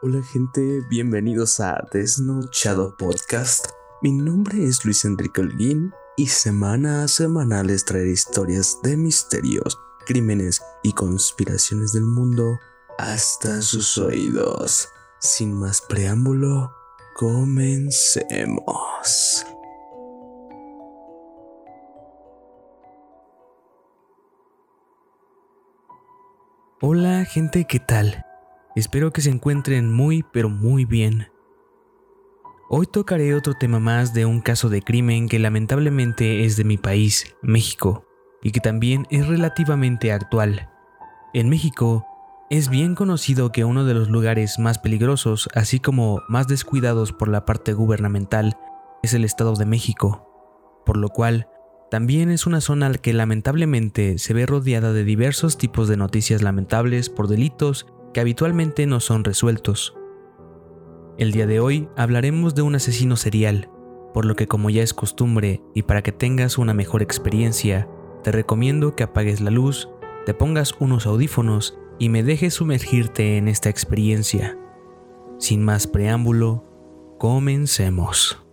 Hola gente, bienvenidos a Desnochado Podcast. Mi nombre es Luis Enrique Holguín y semana a semana les traeré historias de misterios, crímenes y conspiraciones del mundo hasta sus oídos. Sin más preámbulo, comencemos. Hola gente, ¿qué tal? Espero que se encuentren muy pero muy bien. Hoy tocaré otro tema más de un caso de crimen que lamentablemente es de mi país, México, y que también es relativamente actual. En México, es bien conocido que uno de los lugares más peligrosos, así como más descuidados por la parte gubernamental, es el Estado de México, por lo cual también es una zona que lamentablemente se ve rodeada de diversos tipos de noticias lamentables por delitos que habitualmente no son resueltos. El día de hoy hablaremos de un asesino serial, por lo que como ya es costumbre y para que tengas una mejor experiencia, te recomiendo que apagues la luz, te pongas unos audífonos y me dejes sumergirte en esta experiencia. Sin más preámbulo, comencemos.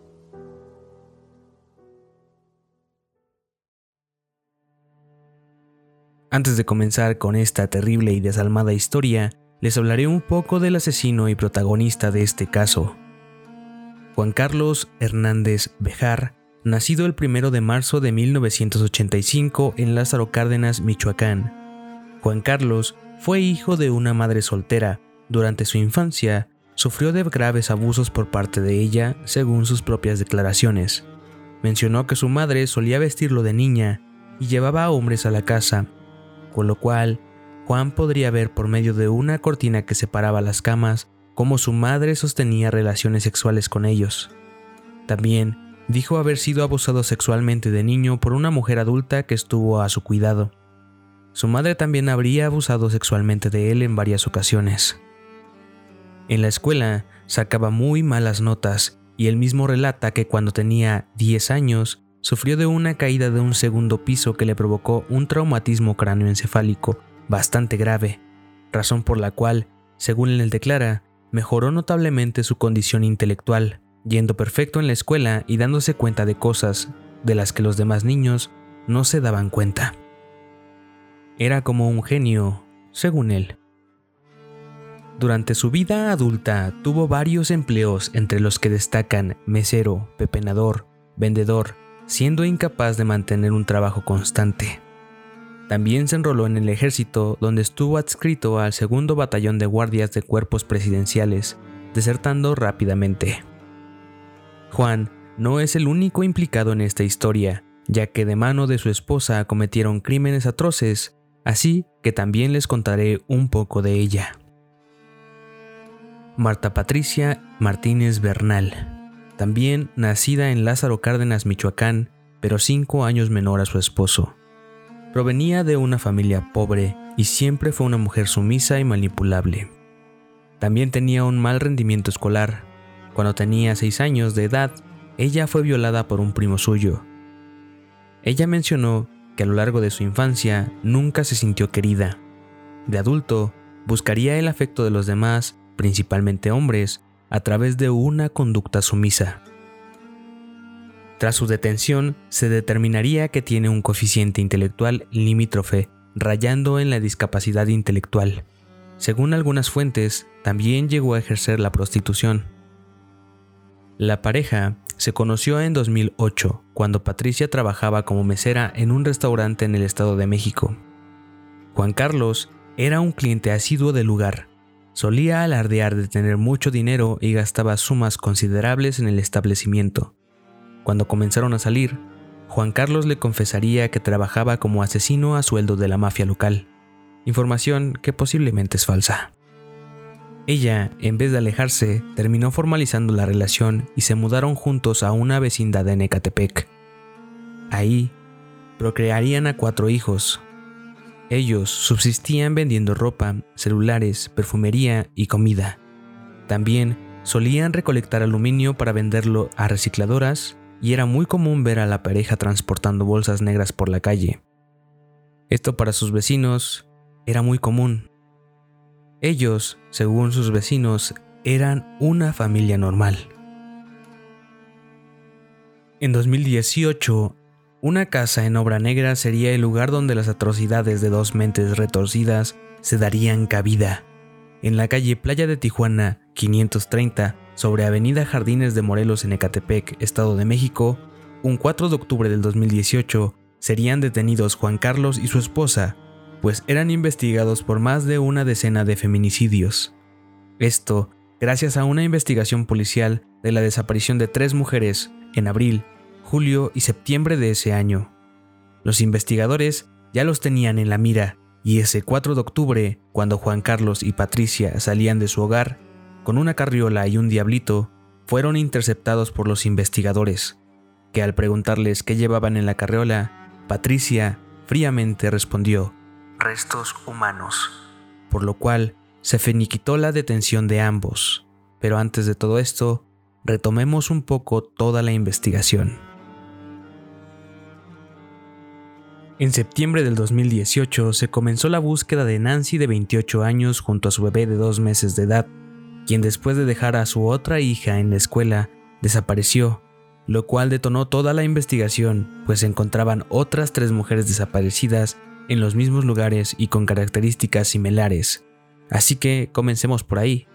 Antes de comenzar con esta terrible y desalmada historia, les hablaré un poco del asesino y protagonista de este caso. Juan Carlos Hernández Bejar, nacido el 1 de marzo de 1985 en Lázaro Cárdenas, Michoacán. Juan Carlos fue hijo de una madre soltera. Durante su infancia, sufrió de graves abusos por parte de ella, según sus propias declaraciones. Mencionó que su madre solía vestirlo de niña y llevaba a hombres a la casa con lo cual Juan podría ver por medio de una cortina que separaba las camas cómo su madre sostenía relaciones sexuales con ellos. También dijo haber sido abusado sexualmente de niño por una mujer adulta que estuvo a su cuidado. Su madre también habría abusado sexualmente de él en varias ocasiones. En la escuela sacaba muy malas notas y él mismo relata que cuando tenía 10 años sufrió de una caída de un segundo piso que le provocó un traumatismo cráneoencefálico bastante grave, razón por la cual, según él declara, mejoró notablemente su condición intelectual, yendo perfecto en la escuela y dándose cuenta de cosas de las que los demás niños no se daban cuenta. Era como un genio, según él. Durante su vida adulta tuvo varios empleos entre los que destacan mesero, pepenador, vendedor, siendo incapaz de mantener un trabajo constante. También se enroló en el ejército, donde estuvo adscrito al segundo batallón de guardias de cuerpos presidenciales, desertando rápidamente. Juan no es el único implicado en esta historia, ya que de mano de su esposa cometieron crímenes atroces, así que también les contaré un poco de ella. Marta Patricia Martínez Bernal también nacida en Lázaro Cárdenas, Michoacán, pero cinco años menor a su esposo. Provenía de una familia pobre y siempre fue una mujer sumisa y manipulable. También tenía un mal rendimiento escolar. Cuando tenía seis años de edad, ella fue violada por un primo suyo. Ella mencionó que a lo largo de su infancia nunca se sintió querida. De adulto, buscaría el afecto de los demás, principalmente hombres, a través de una conducta sumisa. Tras su detención, se determinaría que tiene un coeficiente intelectual limítrofe, rayando en la discapacidad intelectual. Según algunas fuentes, también llegó a ejercer la prostitución. La pareja se conoció en 2008, cuando Patricia trabajaba como mesera en un restaurante en el Estado de México. Juan Carlos era un cliente asiduo del lugar, Solía alardear de tener mucho dinero y gastaba sumas considerables en el establecimiento. Cuando comenzaron a salir, Juan Carlos le confesaría que trabajaba como asesino a sueldo de la mafia local, información que posiblemente es falsa. Ella, en vez de alejarse, terminó formalizando la relación y se mudaron juntos a una vecindad de Ecatepec. Ahí, procrearían a cuatro hijos, ellos subsistían vendiendo ropa, celulares, perfumería y comida. También solían recolectar aluminio para venderlo a recicladoras y era muy común ver a la pareja transportando bolsas negras por la calle. Esto para sus vecinos era muy común. Ellos, según sus vecinos, eran una familia normal. En 2018, una casa en obra negra sería el lugar donde las atrocidades de dos mentes retorcidas se darían cabida. En la calle Playa de Tijuana, 530, sobre Avenida Jardines de Morelos en Ecatepec, Estado de México, un 4 de octubre del 2018, serían detenidos Juan Carlos y su esposa, pues eran investigados por más de una decena de feminicidios. Esto gracias a una investigación policial de la desaparición de tres mujeres en abril, julio y septiembre de ese año. Los investigadores ya los tenían en la mira y ese 4 de octubre, cuando Juan Carlos y Patricia salían de su hogar, con una carriola y un diablito, fueron interceptados por los investigadores, que al preguntarles qué llevaban en la carriola, Patricia fríamente respondió, restos humanos, por lo cual se finiquitó la detención de ambos. Pero antes de todo esto, retomemos un poco toda la investigación. En septiembre del 2018 se comenzó la búsqueda de Nancy de 28 años junto a su bebé de dos meses de edad, quien después de dejar a su otra hija en la escuela, desapareció, lo cual detonó toda la investigación, pues se encontraban otras tres mujeres desaparecidas en los mismos lugares y con características similares, Así que comencemos por ahí.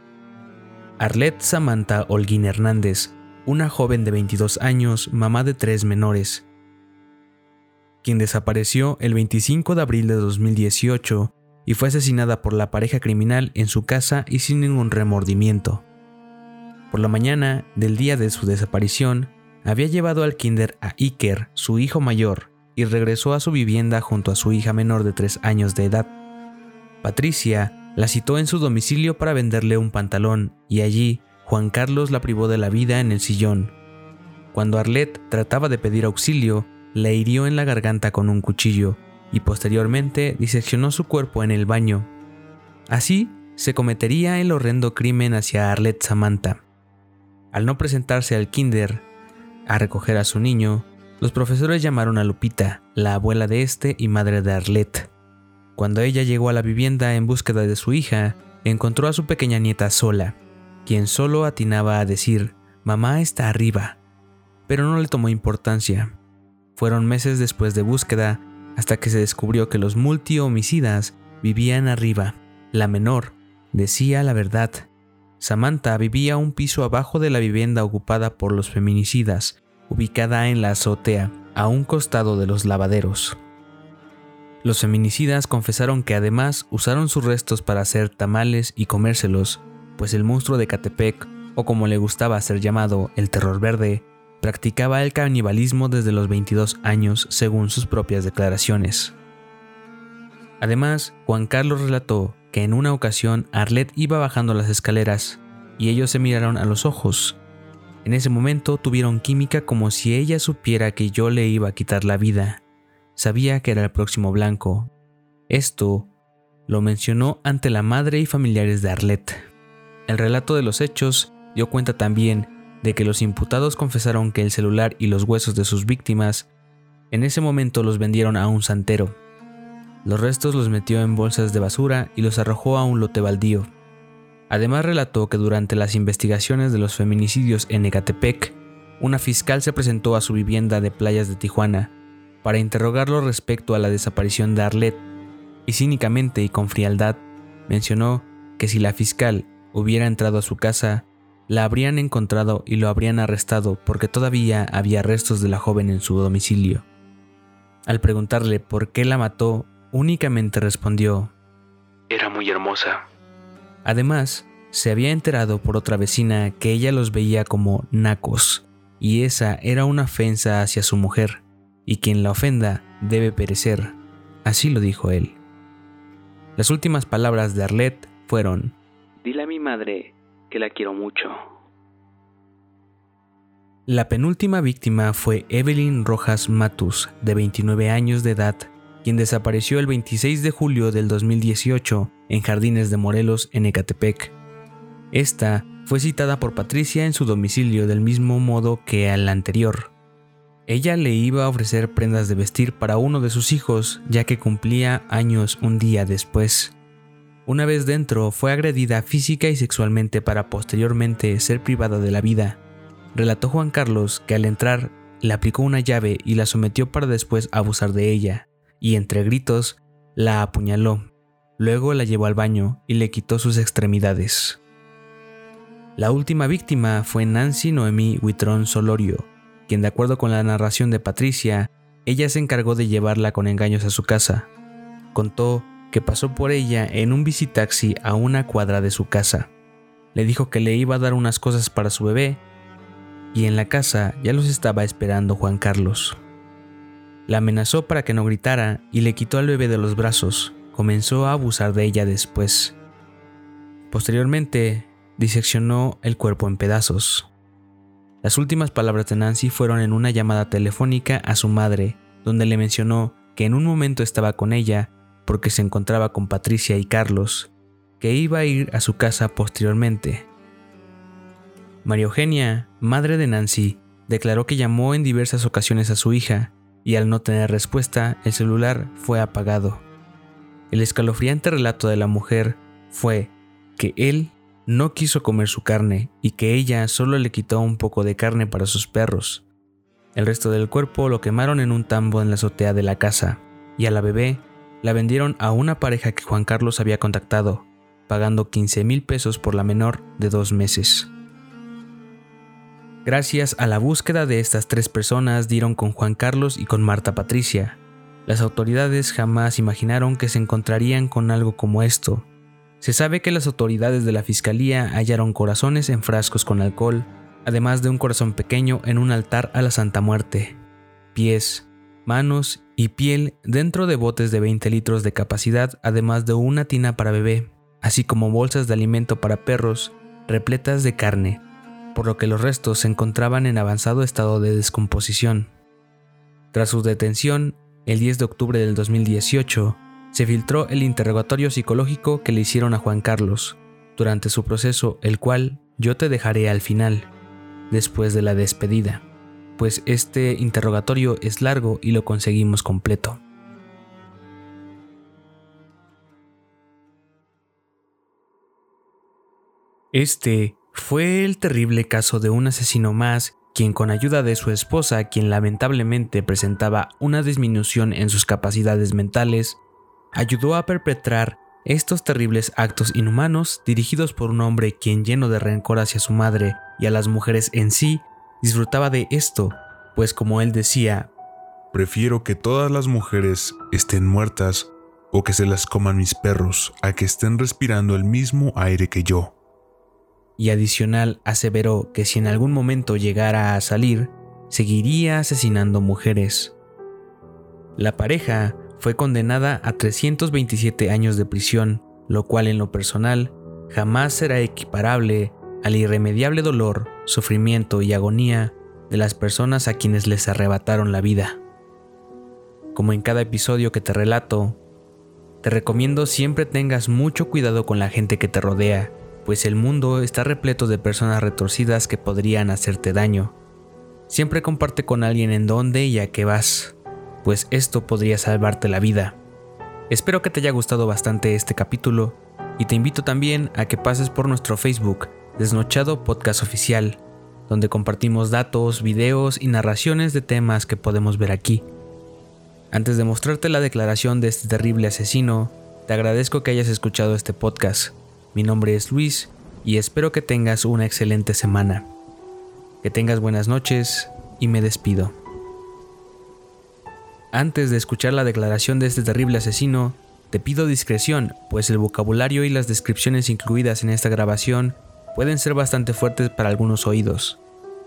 Arlette Samantha Holguín Hernández, una joven de 22 años, mamá de tres menores, quien desapareció el 25 de abril de 2018 y fue asesinada por la pareja criminal en su casa y sin ningún remordimiento. Por la mañana del día de su desaparición, había llevado al kinder a Iker, su hijo mayor, y regresó a su vivienda junto a su hija menor de 3 años de edad. Patricia la citó en su domicilio para venderle un pantalón y allí Juan Carlos la privó de la vida en el sillón. Cuando Arlette trataba de pedir auxilio, la hirió en la garganta con un cuchillo y posteriormente diseccionó su cuerpo en el baño. Así se cometería el horrendo crimen hacia Arlette Samantha. Al no presentarse al kinder a recoger a su niño, los profesores llamaron a Lupita, la abuela de este y madre de Arlette. Cuando ella llegó a la vivienda en búsqueda de su hija, encontró a su pequeña nieta sola, quien solo atinaba a decir, mamá está arriba, pero no le tomó importancia. Fueron meses después de búsqueda hasta que se descubrió que los multi-homicidas vivían arriba. La menor decía la verdad. Samantha vivía un piso abajo de la vivienda ocupada por los feminicidas, ubicada en la azotea, a un costado de los lavaderos. Los feminicidas confesaron que además usaron sus restos para hacer tamales y comérselos, pues el monstruo de Catepec, o como le gustaba ser llamado, el terror verde, practicaba el canibalismo desde los 22 años según sus propias declaraciones. Además, Juan Carlos relató que en una ocasión Arlette iba bajando las escaleras y ellos se miraron a los ojos. En ese momento tuvieron química como si ella supiera que yo le iba a quitar la vida sabía que era el próximo blanco. Esto lo mencionó ante la madre y familiares de Arlette. El relato de los hechos dio cuenta también de que los imputados confesaron que el celular y los huesos de sus víctimas en ese momento los vendieron a un santero. Los restos los metió en bolsas de basura y los arrojó a un lote baldío. Además relató que durante las investigaciones de los feminicidios en Ecatepec, una fiscal se presentó a su vivienda de playas de Tijuana para interrogarlo respecto a la desaparición de Arlette, y cínicamente y con frialdad mencionó que si la fiscal hubiera entrado a su casa, la habrían encontrado y lo habrían arrestado porque todavía había restos de la joven en su domicilio. Al preguntarle por qué la mató, únicamente respondió, Era muy hermosa. Además, se había enterado por otra vecina que ella los veía como nacos, y esa era una ofensa hacia su mujer y quien la ofenda debe perecer. Así lo dijo él. Las últimas palabras de Arlette fueron, Dile a mi madre que la quiero mucho. La penúltima víctima fue Evelyn Rojas Matus, de 29 años de edad, quien desapareció el 26 de julio del 2018 en Jardines de Morelos, en Ecatepec. Esta fue citada por Patricia en su domicilio del mismo modo que al anterior. Ella le iba a ofrecer prendas de vestir para uno de sus hijos, ya que cumplía años un día después. Una vez dentro, fue agredida física y sexualmente para posteriormente ser privada de la vida. Relató Juan Carlos que al entrar le aplicó una llave y la sometió para después abusar de ella, y entre gritos la apuñaló. Luego la llevó al baño y le quitó sus extremidades. La última víctima fue Nancy Noemí Huitrón Solorio, quien de acuerdo con la narración de Patricia, ella se encargó de llevarla con engaños a su casa. Contó que pasó por ella en un visitaxi a una cuadra de su casa. Le dijo que le iba a dar unas cosas para su bebé y en la casa ya los estaba esperando Juan Carlos. La amenazó para que no gritara y le quitó al bebé de los brazos. Comenzó a abusar de ella después. Posteriormente, diseccionó el cuerpo en pedazos. Las últimas palabras de Nancy fueron en una llamada telefónica a su madre, donde le mencionó que en un momento estaba con ella porque se encontraba con Patricia y Carlos, que iba a ir a su casa posteriormente. María Eugenia, madre de Nancy, declaró que llamó en diversas ocasiones a su hija y al no tener respuesta el celular fue apagado. El escalofriante relato de la mujer fue que él no quiso comer su carne y que ella solo le quitó un poco de carne para sus perros. El resto del cuerpo lo quemaron en un tambo en la azotea de la casa y a la bebé la vendieron a una pareja que Juan Carlos había contactado, pagando 15 mil pesos por la menor de dos meses. Gracias a la búsqueda de estas tres personas dieron con Juan Carlos y con Marta Patricia. Las autoridades jamás imaginaron que se encontrarían con algo como esto. Se sabe que las autoridades de la Fiscalía hallaron corazones en frascos con alcohol, además de un corazón pequeño en un altar a la Santa Muerte, pies, manos y piel dentro de botes de 20 litros de capacidad, además de una tina para bebé, así como bolsas de alimento para perros repletas de carne, por lo que los restos se encontraban en avanzado estado de descomposición. Tras su detención, el 10 de octubre del 2018, se filtró el interrogatorio psicológico que le hicieron a Juan Carlos durante su proceso, el cual yo te dejaré al final, después de la despedida pues este interrogatorio es largo y lo conseguimos completo. Este fue el terrible caso de un asesino más, quien con ayuda de su esposa, quien lamentablemente presentaba una disminución en sus capacidades mentales, ayudó a perpetrar estos terribles actos inhumanos dirigidos por un hombre quien lleno de rencor hacia su madre y a las mujeres en sí, disfrutaba de esto, pues como él decía, prefiero que todas las mujeres estén muertas o que se las coman mis perros a que estén respirando el mismo aire que yo. Y adicional aseveró que si en algún momento llegara a salir, seguiría asesinando mujeres. La pareja fue condenada a 327 años de prisión, lo cual en lo personal jamás será equiparable al irremediable dolor, sufrimiento y agonía de las personas a quienes les arrebataron la vida. Como en cada episodio que te relato, te recomiendo siempre tengas mucho cuidado con la gente que te rodea, pues el mundo está repleto de personas retorcidas que podrían hacerte daño. Siempre comparte con alguien en dónde y a qué vas, pues esto podría salvarte la vida. Espero que te haya gustado bastante este capítulo y te invito también a que pases por nuestro Facebook, Desnochado Podcast Oficial, donde compartimos datos, videos y narraciones de temas que podemos ver aquí. Antes de mostrarte la declaración de este terrible asesino, te agradezco que hayas escuchado este podcast. Mi nombre es Luis y espero que tengas una excelente semana. Que tengas buenas noches y me despido. Antes de escuchar la declaración de este terrible asesino, te pido discreción, pues el vocabulario y las descripciones incluidas en esta grabación pueden ser bastante fuertes para algunos oídos.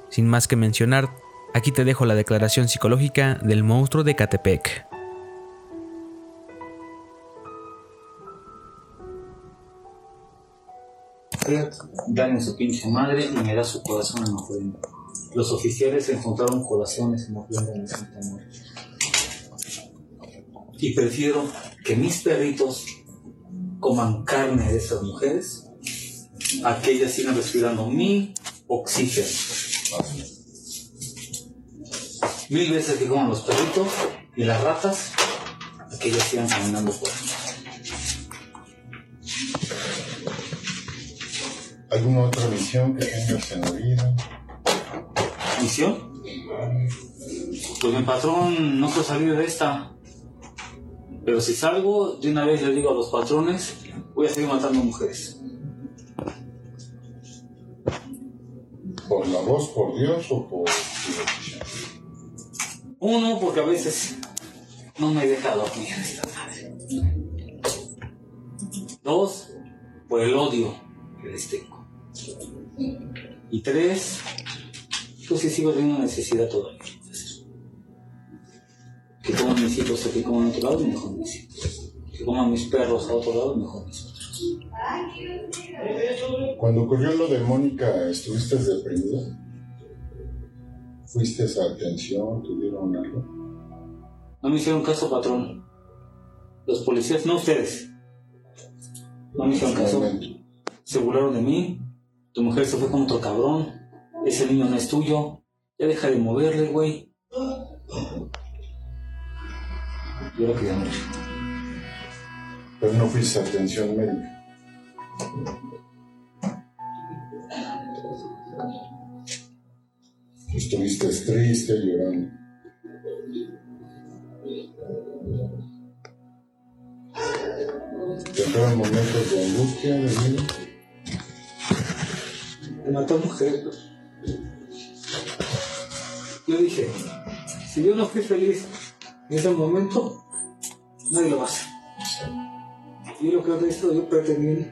Sin más que mencionar, aquí te dejo la declaración psicológica del monstruo de Catepec. Dan en su pinche madre y me da su corazón en ofrenda. Los oficiales encontraron corazones en ofrenda en Santa Muerte. Y prefiero que mis perritos coman carne de esas mujeres a que ellas sigan respirando mi oxígeno. Mil veces que coman los perritos y las ratas, que ellos sigan caminando por. ¿Alguna otra misión que tengas en la vida? ¿Misión? Pues mi patrón no quiero salir de esta. Pero si salgo, de una vez le digo a los patrones, voy a seguir matando mujeres. ¿Por la voz, por Dios o por? Uno, porque a veces no me deja dormir esta madre. Dos, por el odio que les tengo. Y tres, pues si sigo teniendo necesidad todavía. Que coman mis hijos aquí coman a otro lado, mejor mis hijos. Que coman mis perros a otro lado, mejor mis otros. Cuando ocurrió lo de Mónica, ¿estuviste deprimido? ¿Fuiste a atención? ¿Tuvieron algo? No me hicieron caso, patrón. Los policías, no ustedes. No me hicieron caso. Se burlaron de mí. Tu mujer se fue con otro cabrón. Ese niño no es tuyo. Ya deja de moverle, güey. Yo lo quería mucho. Pero no fuiste a atención médica. Estuviste triste, llorando. ¿Te momentos de angustia, de miedo? de matar mujeres. Yo dije, si yo no fui feliz en ese momento, nadie lo va a hacer. Y lo que he visto, yo pretendí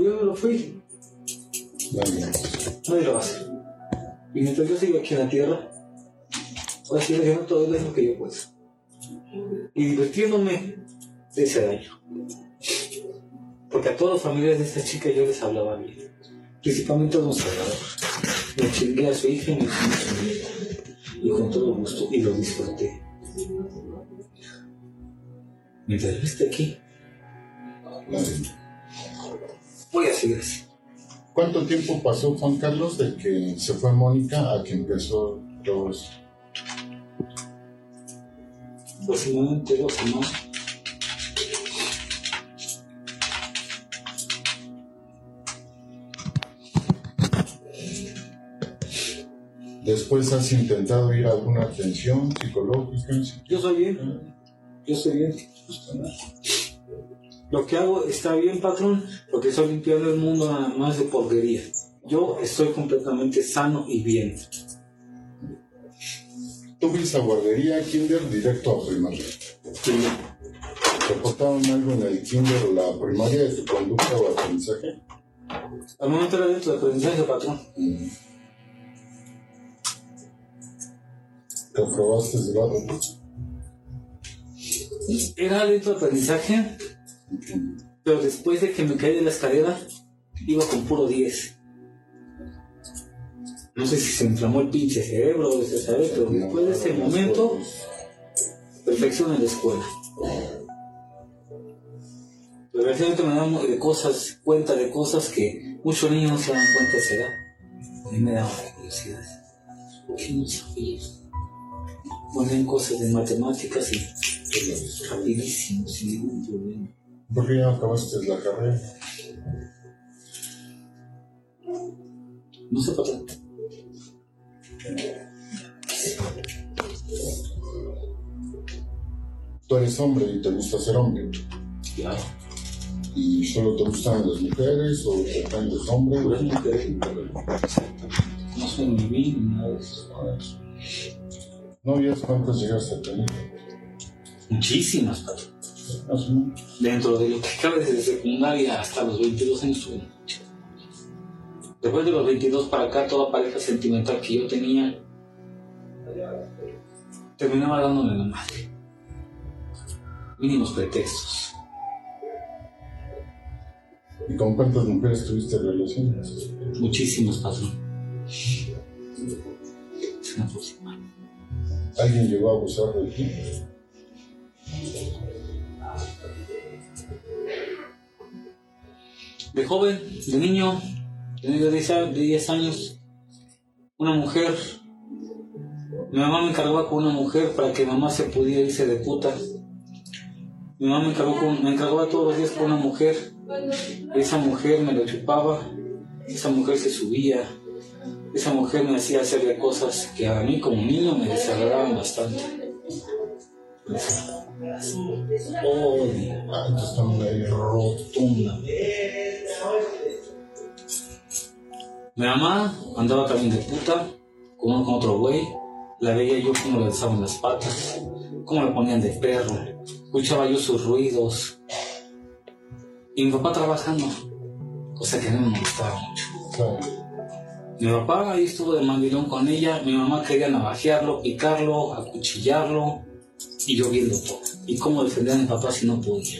yo no lo fui, Nadie. lo hacer. Y mientras yo sigo aquí en la tierra, voy a seguir haciendo todo el que yo puedo. Y divirtiéndome de ese daño. Porque a todas las familias de esta chica yo les hablaba bien. Principalmente a los salvadores. Le chingué a su hija y me chingué a su hija. Y con todo gusto, y lo disfruté. Mientras yo esté aquí. Voy a seguir así. ¿Cuánto tiempo pasó Juan Carlos de que se fue Mónica a que empezó todo esto? Aproximadamente dos semanas. Después has intentado ir a alguna atención psicológica. Yo soy bien. Yo estoy bien. Lo que hago está bien, patrón, porque estoy limpiando el mundo nada más de porquería. Yo estoy completamente sano y bien. ¿Tú fuiste a guardería, kinder, directo a primaria? Sí. ¿Reportaron algo en el kinder o la primaria de tu conducta o aprendizaje? Al momento era dentro de aprendizaje, patrón. Mm. ¿Comprobaste el grado? Era dentro de aprendizaje, pero después de que me caí de la escalera, iba con puro 10. No sé si se inflamó el pinche cerebro o se sabe, pero después de ese momento, perfección en la escuela. Pero recientemente me dan de cosas, cuenta de cosas que muchos niños no se dan cuenta de esa edad. A mí me daba curiosidad. ¿Por qué no sabía? Ponen cosas de matemáticas y rapidísimo, sin ningún problema. ¿Por qué ya no acabaste la carrera? No sé, patrón. Tú eres hombre y te gusta ser hombre. Claro. ¿Y solo te gustan las mujeres o te prendes hombre? Puras mujeres. Exacto. No soy ni vi ni nada de eso. ¿Novias cuántas llegaste a tener? Muchísimas, patrón. Más o menos. Dentro de lo que cabe desde secundaria hasta los 22 años. Después de los 22 para acá, toda pareja sentimental que yo tenía terminaba dándome la madre. Mínimos pretextos. ¿Y con cuántas mujeres tuviste relaciones? Muchísimos, patrón. Es una aproximada. ¿Alguien llegó a abusar de ti? De joven, de niño, tenía 10 a- de 10 años, una mujer, mi mamá me encargaba con una mujer para que mamá se pudiera irse de puta. Mi mamá me encargó con- me encargaba todos los días con una mujer, esa mujer me lo chupaba esa mujer se subía, esa mujer me hacía hacerle cosas que a mí como niño me desagradaban bastante. Odio. Entonces estamos ahí. rotundamente. Mi mamá andaba también de puta con, uno- con otro güey. La veía yo cómo le alzaban las patas, cómo le ponían de perro. Escuchaba yo sus ruidos. Y mi papá trabajando, cosa que a mí me gustaba mucho. Mi papá ahí estuvo de mandilón con ella, mi mamá quería navajearlo, picarlo, acuchillarlo, y yo viendo todo. ¿Y cómo defender a mi papá si no podía?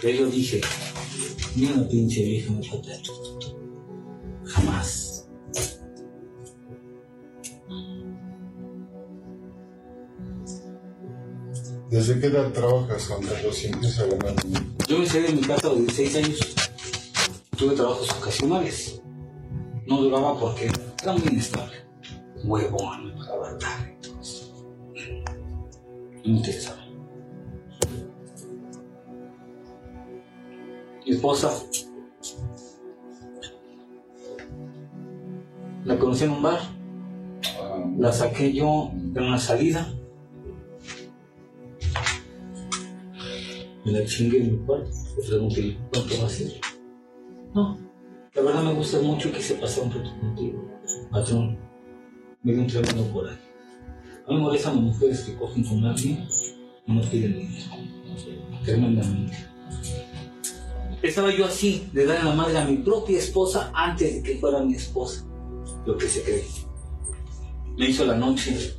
Pero yo dije, ni una pinche vieja me falta. Jamás. ¿Desde qué edad trabajas, Juan Carlos, y empiezas a ganar? Yo me salí de mi casa a los 16 años. Tuve trabajos ocasionales. No duraba porque era muy inestable. Huevón, me pagaba tarde y todo eso. No me interesaba. Mi esposa la conocí en un bar. La saqué yo en una salida. Me la chingué en mi cuarto. Le pregunté, ¿cuánto va a ser? No, la verdad me gusta mucho y quise pasar un rato contigo. Patrón, me dio un tremendo por ahí. A mí me molestan las mujeres que cogen con alguien y no piden dinero. Tremendamente. Estaba yo así, de darle la madre a mi propia esposa antes de que fuera mi esposa. Lo que se cree me hizo la noche,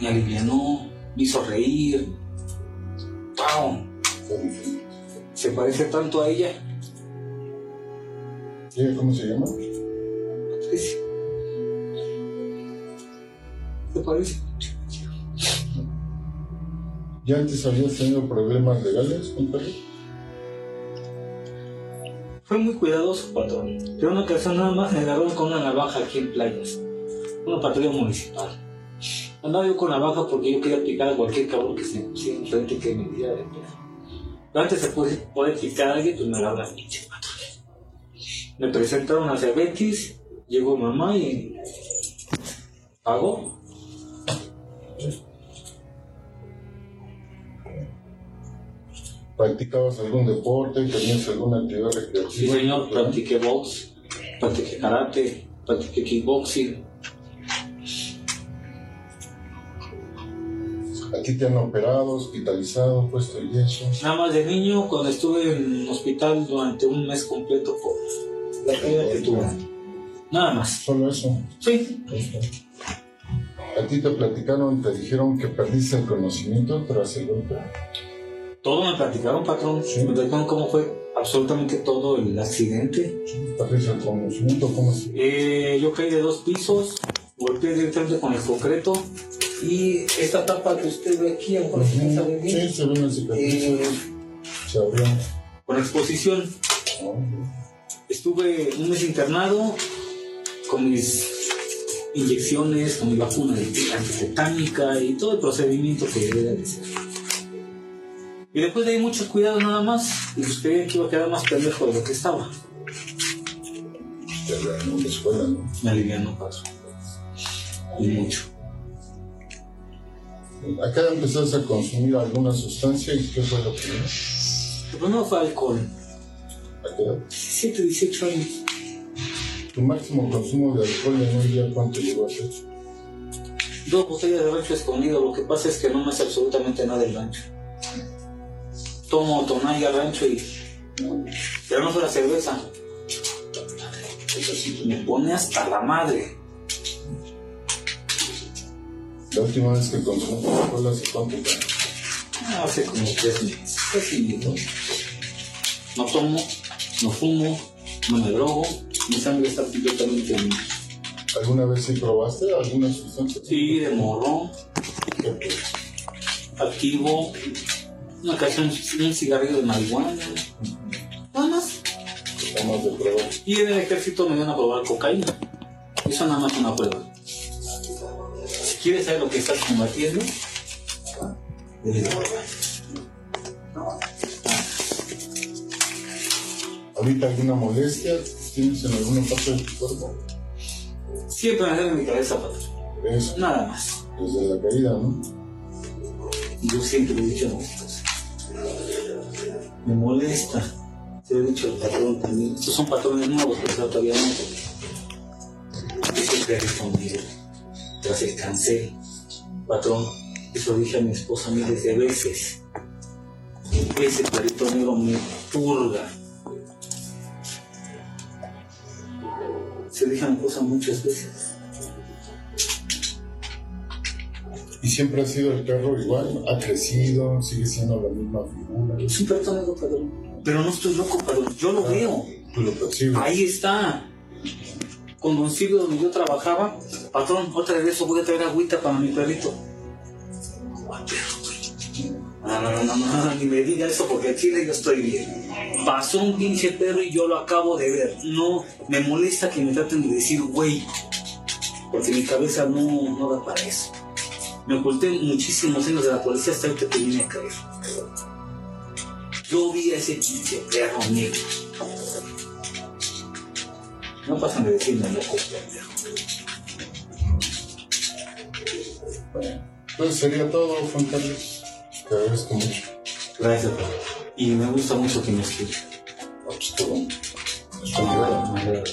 me alivianó, me hizo reír. ¡Pau! Se parece tanto a ella. ¿Y ella cómo se llama? Patricia. Se parece. ¿Ya antes habías tenido problemas legales, Juan Carlos? Fue muy cuidadoso, patrón. Pero una ocasión nada más me agarró con una navaja aquí en playas. Una patrulla municipal. Andaba yo con navaja porque yo quería picar a cualquier cabrón que se me pusiera enfrente que me diera de. Pero antes de poder, poder picar a alguien, pues me agarró la pinche patrulla. Me presentaron a Cervetis, llegó mamá y pagó. ¿Practicabas algún deporte? ¿Tenías alguna actividad recreativa? Sí, señor, practiqué box, practiqué karate, practiqué kickboxing. ¿Aquí te han operado, hospitalizado, puesto yeso? Nada más de niño, cuando estuve en hospital durante un mes completo por la caída que tuve. Nada más. Solo eso. Sí, ¿A ti te platicaron, te dijeron que perdiste el conocimiento tras el golpe? Todo me platicaron, patrón. Sí. Me platicaron cómo fue absolutamente todo el accidente. ¿Perdiste el? ¿Cómo? Eh, yo caí de dos pisos, golpeé directamente con el concreto. Y esta tapa que usted ve aquí, a lo mejor se me sabe bien, Sí, se ve una cicatriz. eh, Se abrió. con exposición. Ah, Estuve un mes internado con mis inyecciones, con mi vacuna de antitetánica y todo el procedimiento que debe de ser. Y después de ahí muchos cuidados nada más, y pues que iba a quedar más pendejo de lo que estaba. Te la escuela, ¿no? Me alivianó, patrón. Y mucho. Acá empezaste a consumir alguna sustancia y ¿qué fue lo primero? Lo primero fue alcohol. ¿A qué edad? 17, 18 años. Tu máximo consumo de alcohol en un día, ¿cuánto llegó a ser? Dos botellas de rancho escondido. Lo que pasa es que no me hace absolutamente nada el rancho. Tomo rancho y. Pero no fue la cerveza. Me pone hasta la madre. La última vez que consumiste alcohol, ¿hace cuánto? Ah, Hace como tres meses. No tomo, no fumo, no me drogo. Mi sangre está completamente limpia. ¿Alguna vez sí probaste alguna sustancia? Sí, de morro, ¿Qué fue? activo, una ocasión un cigarrillo de marihuana. Nada más. De prueba. Y en el ejército me iban a probar cocaína. Eso nada más una prueba. Si quieres saber lo que estás combatiendo, debes de probar. ¿Ahorita alguna molestia tienes en alguna parte de tu cuerpo? Siempre me sale en mi cabeza, patrón. Eso, Nada más. desde la caída, ¿no? Yo siempre le he dicho hijos. Me molesta. Lo he dicho al patrón también. Estos son patrones nuevos, pero todavía no. Ese perrito negro, tras el cáncer, patrón, eso dije a mi esposa miles de veces. Ese perrito negro me purga. Se mi esposa muchas veces. Y siempre ha sido el perro igual, ha crecido, sigue siendo la misma figura. Es un perrito negro, patrón. Pero no estoy loco, patrón. Yo lo veo. Tú lo percibes. Ahí está. Con Don Silvio, donde yo trabajaba, patrón, otra vez eso voy a traer agüita para mi perrito. ¿Cuál perro? No, no, no, no, no, ni me diga eso porque en Chile yo estoy bien. Pasó un pinche perro y yo lo acabo de ver. No, me molesta que me traten de decir güey, porque mi cabeza no, no da para eso. Me oculté muchísimos años de la policía hasta ahorita que vine a caer. Yo vi a ese pinche perro negro. No pasan de decirme loco, pendejo. Pues sería todo, Juan Carlos. Te agradezco mucho. Gracias, papá. Y me gusta mucho que me escriban. Ah, pues, bueno.